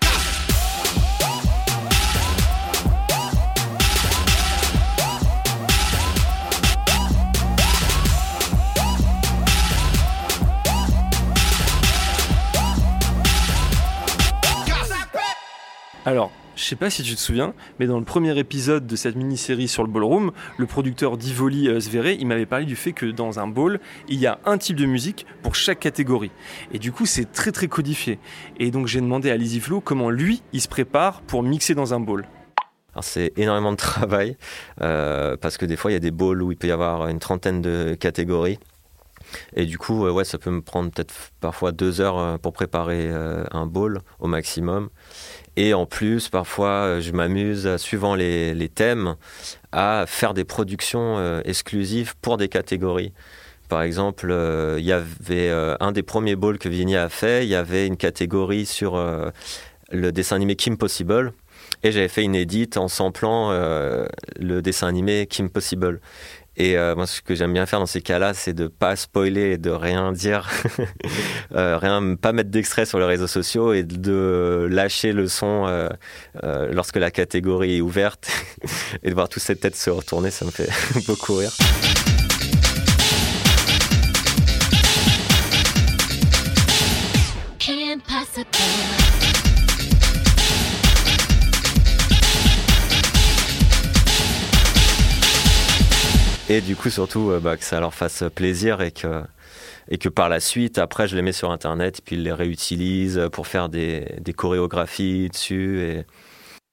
Alors, je sais pas si tu te souviens, mais dans le premier épisode de cette mini-série sur le ballroom, le producteur d'Ivoli euh, il m'avait parlé du fait que dans un ball, il y a un type de musique pour chaque catégorie. Et du coup, c'est très très codifié. Et donc j'ai demandé à Lizzy Flo comment lui, il se prépare pour mixer dans un ball. Alors c'est énormément de travail euh, parce que des fois il y a des bowls où il peut y avoir une trentaine de catégories. Et du coup, ouais, ça peut me prendre peut-être parfois deux heures euh, pour préparer euh, un bowl au maximum. Et en plus, parfois, euh, je m'amuse, suivant les, thèmes, à faire des productions exclusives pour des catégories. Par exemple, il y avait un des premiers bowls que Vigny a fait, il y avait une catégorie sur le dessin animé Kim Possible. Et j'avais fait une édite en samplant le dessin animé Kim Possible. Et euh, moi, ce que j'aime bien faire dans ces cas-là, c'est de pas spoiler et de rien dire, euh, rien, pas mettre d'extrait sur les réseaux sociaux et de lâcher le son euh, euh, lorsque la catégorie est ouverte et de voir toutes ces têtes se retourner, ça me fait beaucoup rire. Et du coup, surtout, euh, bah, que ça leur fasse plaisir et que, et que par la suite, après, je les mets sur Internet, puis ils les réutilisent pour faire des, des chorégraphies dessus. Et...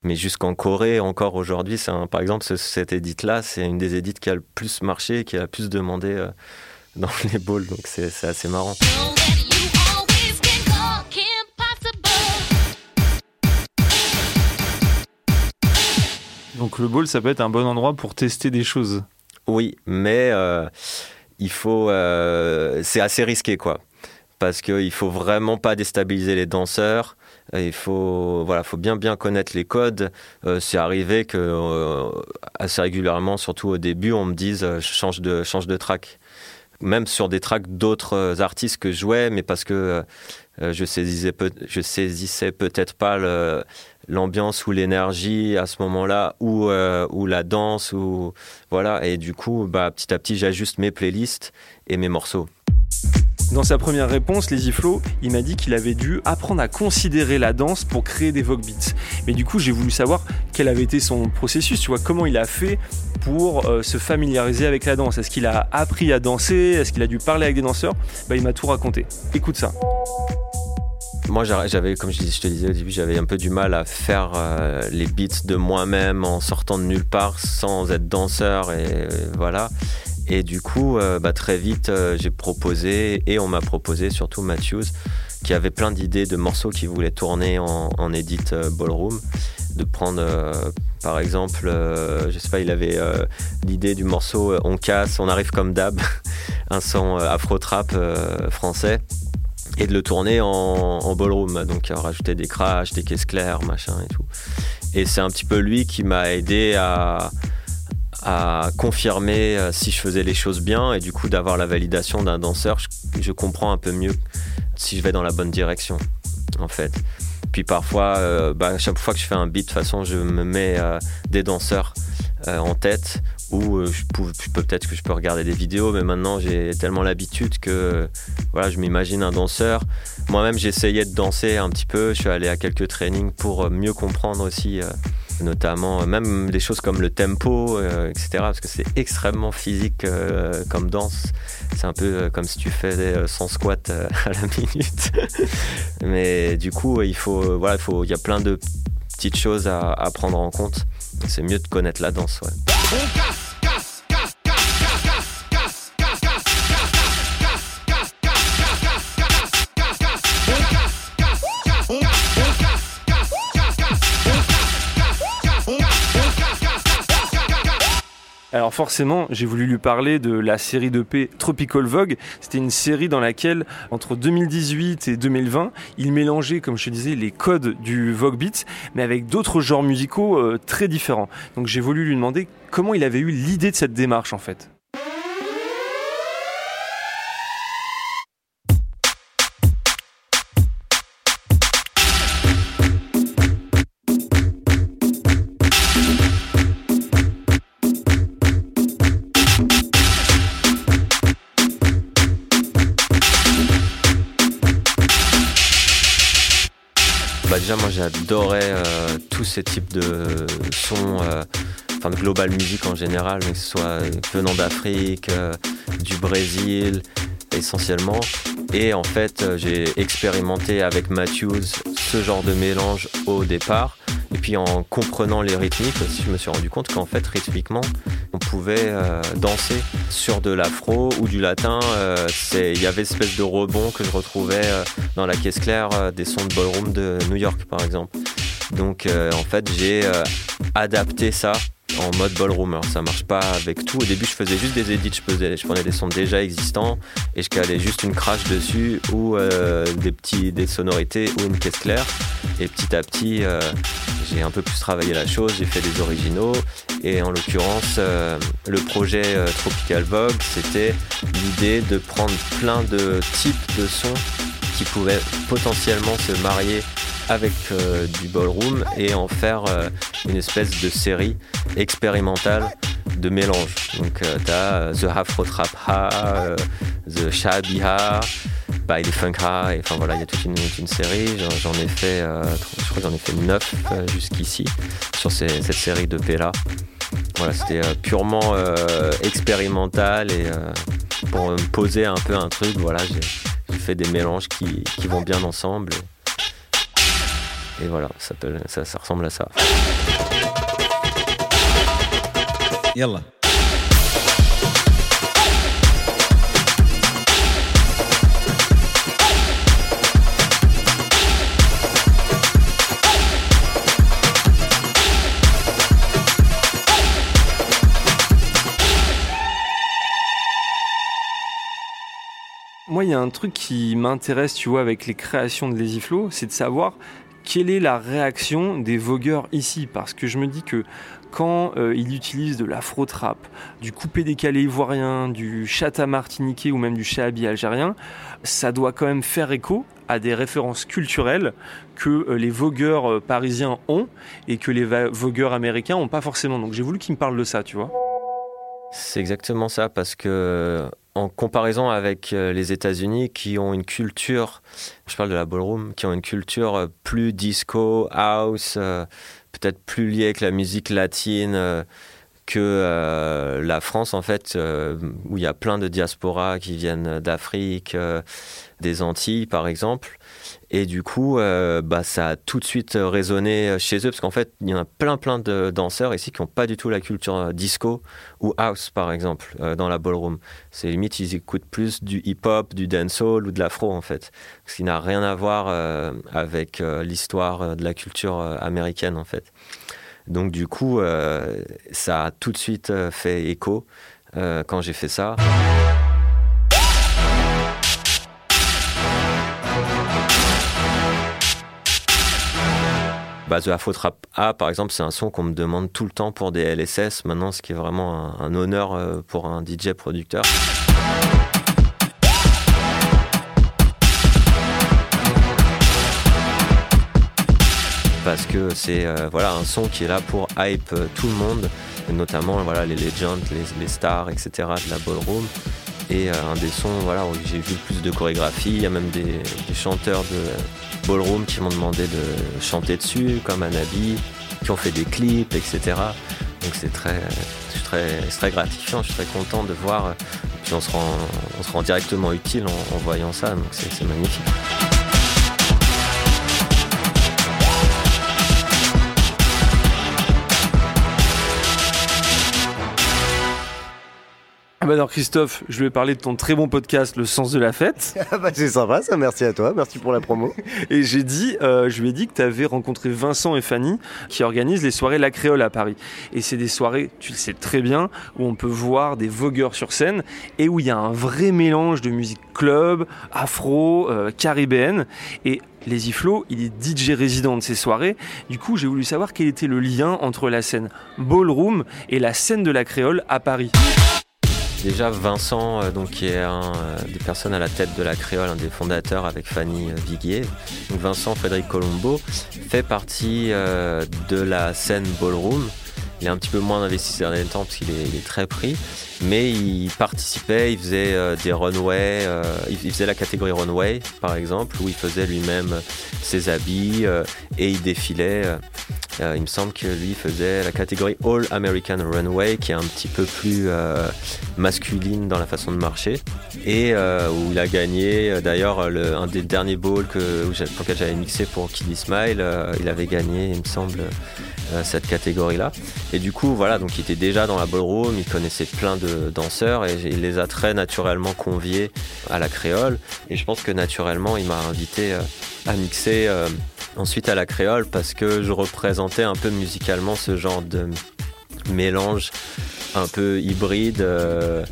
Mais jusqu'en Corée, encore aujourd'hui, par exemple, ce- cette édite-là, c'est une des édites qui a le plus marché, qui a le plus demandé euh, dans les balls. Donc c'est assez marrant. Donc le ball, ça peut être un bon endroit pour tester des choses. Oui, mais euh, il faut. euh, c'est assez risqué, quoi. Parce qu'il faut vraiment pas déstabiliser les danseurs. Il faut, voilà, faut bien bien connaître les codes. Euh, c'est arrivé que assez régulièrement, surtout au début, on me dise change de change de track. Même sur des tracks d'autres artistes que je jouais, mais parce que je saisissais peut, je saisissais peut-être pas l'ambiance ou l'énergie à ce moment-là, ou euh, ou la danse, ou voilà. Et du coup, bah, petit à petit, j'ajuste mes playlists et mes morceaux. Dans sa première réponse, Lazy Flo, il m'a dit qu'il avait dû apprendre à considérer la danse pour créer des Vogue Beats. Mais du coup, j'ai voulu savoir quel avait été son processus, tu vois, comment il a fait pour euh, se familiariser avec la danse. Est-ce qu'il a appris à danser? Est-ce qu'il a dû parler avec des danseurs? Bah, Il m'a tout raconté. Écoute ça. Moi, j'avais, comme je te disais au début, j'avais un peu du mal à faire euh, les beats de moi-même en sortant de nulle part sans être danseur et euh, voilà. Et du coup, euh, bah, très vite, euh, j'ai proposé et on m'a proposé, surtout Matthews, qui avait plein d'idées de morceaux qu'il voulait tourner en, edit euh, ballroom, de prendre, par exemple, euh, je sais pas, il avait l'idée du morceau On casse, on arrive comme d'hab, un son afro-trap français et de le tourner en, ballroom, donc rajouter des crashs, des caisses claires, machin et tout. Et c'est un petit peu lui qui m'a aidé à, à confirmer euh, si je faisais les choses bien et du coup d'avoir la validation d'un danseur, je, comprends un peu mieux si je vais dans la bonne direction en fait. Puis parfois, euh, bah, chaque fois que je fais un beat, de toute façon, je me mets euh, des danseurs euh, en tête ou je peux, peut-être que je peux regarder des vidéos, mais maintenant j'ai tellement l'habitude que voilà, je m'imagine un danseur. Moi-même, j'essayais de danser un petit peu. Je suis allé à quelques trainings pour mieux comprendre aussi, notamment euh, même des choses comme le tempo, euh, etc. Parce que c'est extrêmement physique euh, comme danse. C'est un peu comme si tu faisais euh, 100 squats à la minute. Mais du coup, il faut, voilà, il faut, il y a plein de petites choses à, à prendre en compte. C'est mieux de connaître la danse, ouais. Alors forcément, j'ai voulu lui parler de la série de P Tropical Vogue. C'était une série dans laquelle, entre 2018 et 2020, il mélangeait, comme je te disais, les codes du Vogue Beat, mais avec d'autres genres musicaux euh, très différents. Donc j'ai voulu lui demander comment il avait eu l'idée de cette démarche en fait. Bah déjà moi j'adorais euh, tous ces types de sons, euh, enfin de global music en général, mais que ce soit venant d'Afrique, euh, du Brésil essentiellement. Et en fait j'ai expérimenté avec Matthews ce genre de mélange au départ. Et puis en comprenant les rythmiques aussi, je me suis rendu compte qu'en fait rythmiquement on pouvait euh, danser sur de l'afro ou du latin. euh, Il y avait une espèce de rebond que je retrouvais euh, dans la caisse claire des sons de ballroom de New York par exemple. Donc en fait j'ai adapté ça en mode ballroom. Ça marche pas avec tout. Au début je faisais juste des edits, je, faisais- je prenais des sons déjà existants et je calais juste une crash dessus ou euh, des petits des sonorités ou une caisse claire. Et petit à petit euh, j'ai un peu plus travaillé la chose, j'ai fait des originaux et en l'occurrence euh, le projet Tropical Vogue c'était l'idée de prendre plein de types de sons qui potentiellement se marier avec euh, du ballroom et en faire euh, une espèce de série expérimentale de mélange. Donc tu as The Afro Trap Ha, euh, The Shabi Ha, By the Funk Ha, et enfin voilà, il y a toute une, série. J'en- ai fait, euh, je crois que j'en ai fait neuf euh, jusqu'ici sur cette série de là. Voilà, c'était euh, purement euh, expérimental et euh, pour me poser un peu un truc, voilà, qui fait des mélanges qui, qui vont bien ensemble. Et, voilà, ça, ça, ça ressemble à ça. Yallah. Moi, il y a un truc qui m'intéresse, tu vois, avec les créations de Lazy c'est de savoir quelle est la réaction des vogueurs ici. Parce que je me dis que quand euh, ils utilisent de l'afro-trap, du coupé-décalé ivoirien, du chata martiniquais ou même du shahabi algérien, ça doit quand même faire écho à des références culturelles que euh, les vogueurs euh, parisiens ont et que les vogueurs américains n'ont pas forcément. Donc j'ai voulu qu'ils me parlent de ça, tu vois. C'est exactement ça, parce que en comparaison avec euh, les États-Unis qui ont une culture, je parle de la ballroom, qui ont une culture euh, plus disco, house, euh, peut-être plus liée avec la musique latine que la France, en fait, où il y a plein de diasporas qui viennent d'Afrique, des Antilles, par exemple. Et du coup, euh, bah, ça a tout de suite résonné chez eux, parce qu'en fait, il y en a plein, plein de danseurs ici qui n'ont pas du tout la culture euh, disco ou house, par exemple, euh, dans la ballroom. C'est limite, ils écoutent plus du hip-hop, du dancehall ou de l'afro, en fait. Ce qui n'a rien à voir euh, avec euh, l'histoire euh, de la culture euh, américaine, en fait. Donc, du coup, euh, ça a tout de suite euh, fait écho euh, quand j'ai fait ça. Bah, The Afro A, par exemple, c'est un son qu'on me demande tout le temps pour des LSS maintenant, ce qui est vraiment un, honneur euh, pour un DJ producteur. Parce que c'est euh, voilà, un son qui est là pour hype euh, tout le monde, notamment voilà, les legends, les, stars, etc. de la ballroom. Et un des sons voilà, où j'ai vu plus de chorégraphie, il y a même des chanteurs de qui m'ont demandé de chanter dessus, comme Anabi, qui ont fait des clips, etc. Donc c'est très, très, très gratifiant, je suis très content de voir. Puis on se rend, on se rend directement utile en, en voyant ça, donc c'est magnifique. Ah bah alors Christophe, je vais parler de ton très bon podcast Le Sens de la Fête. Ah bah c'est sympa ça, merci à toi, merci pour la promo. Et j'ai dit, euh, je lui ai dit que tu avais rencontré Vincent et Fanny qui organisent les soirées La Créole à Paris. Et c'est des soirées, tu le sais très bien, où on peut voir des vogueurs sur scène et où il y a un vrai mélange de musique club, afro, euh, caribéenne. Et les Flow, il est DJ résident de ces soirées. Du coup, j'ai voulu savoir quel était le lien entre la scène ballroom et la scène de la créole à Paris. Déjà Vincent, euh, donc, qui est un euh, des personnes à la tête de la créole, un des fondateurs avec Fanny euh, Viguier. Vincent Frédéric Colombo fait partie de la scène ballroom Il est un petit peu moins investi ces derniers temps parce qu'il est, très pris. Mais il participait, il faisait euh, des runways, euh, il, faisait la catégorie runway par exemple, où il faisait lui-même ses habits euh, et il défilait. euh, euh, il me semble que lui faisait la catégorie All American Runway, qui est un petit peu plus euh, masculine dans la façon de marcher, et euh, où il a gagné. euh, D'ailleurs, le- un des derniers j'ai- pour lequel j'avais mixé pour Kiddy Smile, euh, il avait gagné, il me semble, euh, cette catégorie-là. Et du coup, voilà, donc il était déjà dans la ballroom, il connaissait plein de danseurs et il les a très naturellement conviés à la créole. Et je pense que naturellement, il m'a invité euh, à mixer euh, ensuite à la créole parce que je représentais un peu musicalement ce genre de mélange un peu hybride. euh,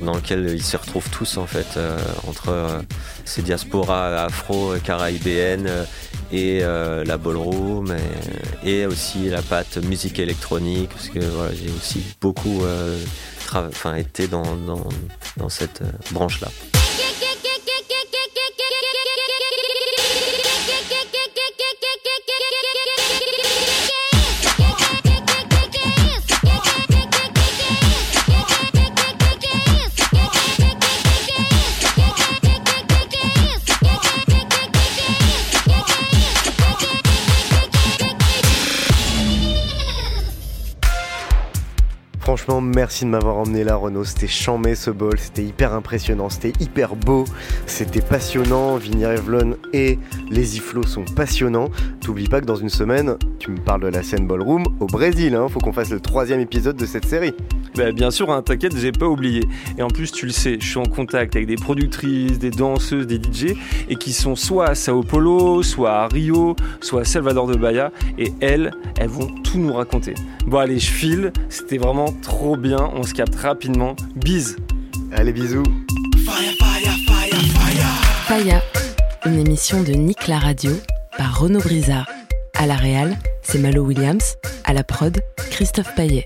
dans lequel ils se retrouvent tous en fait euh, entre euh, ces diasporas afro-caribéennes euh, et euh, la ballroom et, et aussi la patte musique électronique parce que voilà, j'ai aussi beaucoup euh, été dans, dans, dans cette euh, branche là. Merci de m'avoir emmené là, Renaud. C'était chambé ce bol, c'était hyper impressionnant, c'était hyper beau, c'était passionnant. Vinny Revlon et les Iflow sont passionnants. T'oublies pas que dans une semaine, tu me parles de la scène ballroom au Brésil. Hein. Faut qu'on fasse le troisième épisode de cette série. Bah, bien sûr, hein, t'inquiète, j'ai pas oublié. Et en plus, tu le sais, je suis en contact avec des productrices, des danseuses, des DJ, et qui sont soit à Sao Paulo, soit à Rio, soit à Salvador de Bahia, et elles, elles vont tout nous raconter. Bon, allez, je file, c'était vraiment trop bien, on se capte rapidement. Bise Allez, bisous Faya, une émission de Nick la radio par Renaud Brizard. À la réal, c'est Malo Williams. À la prod, Christophe Paillet.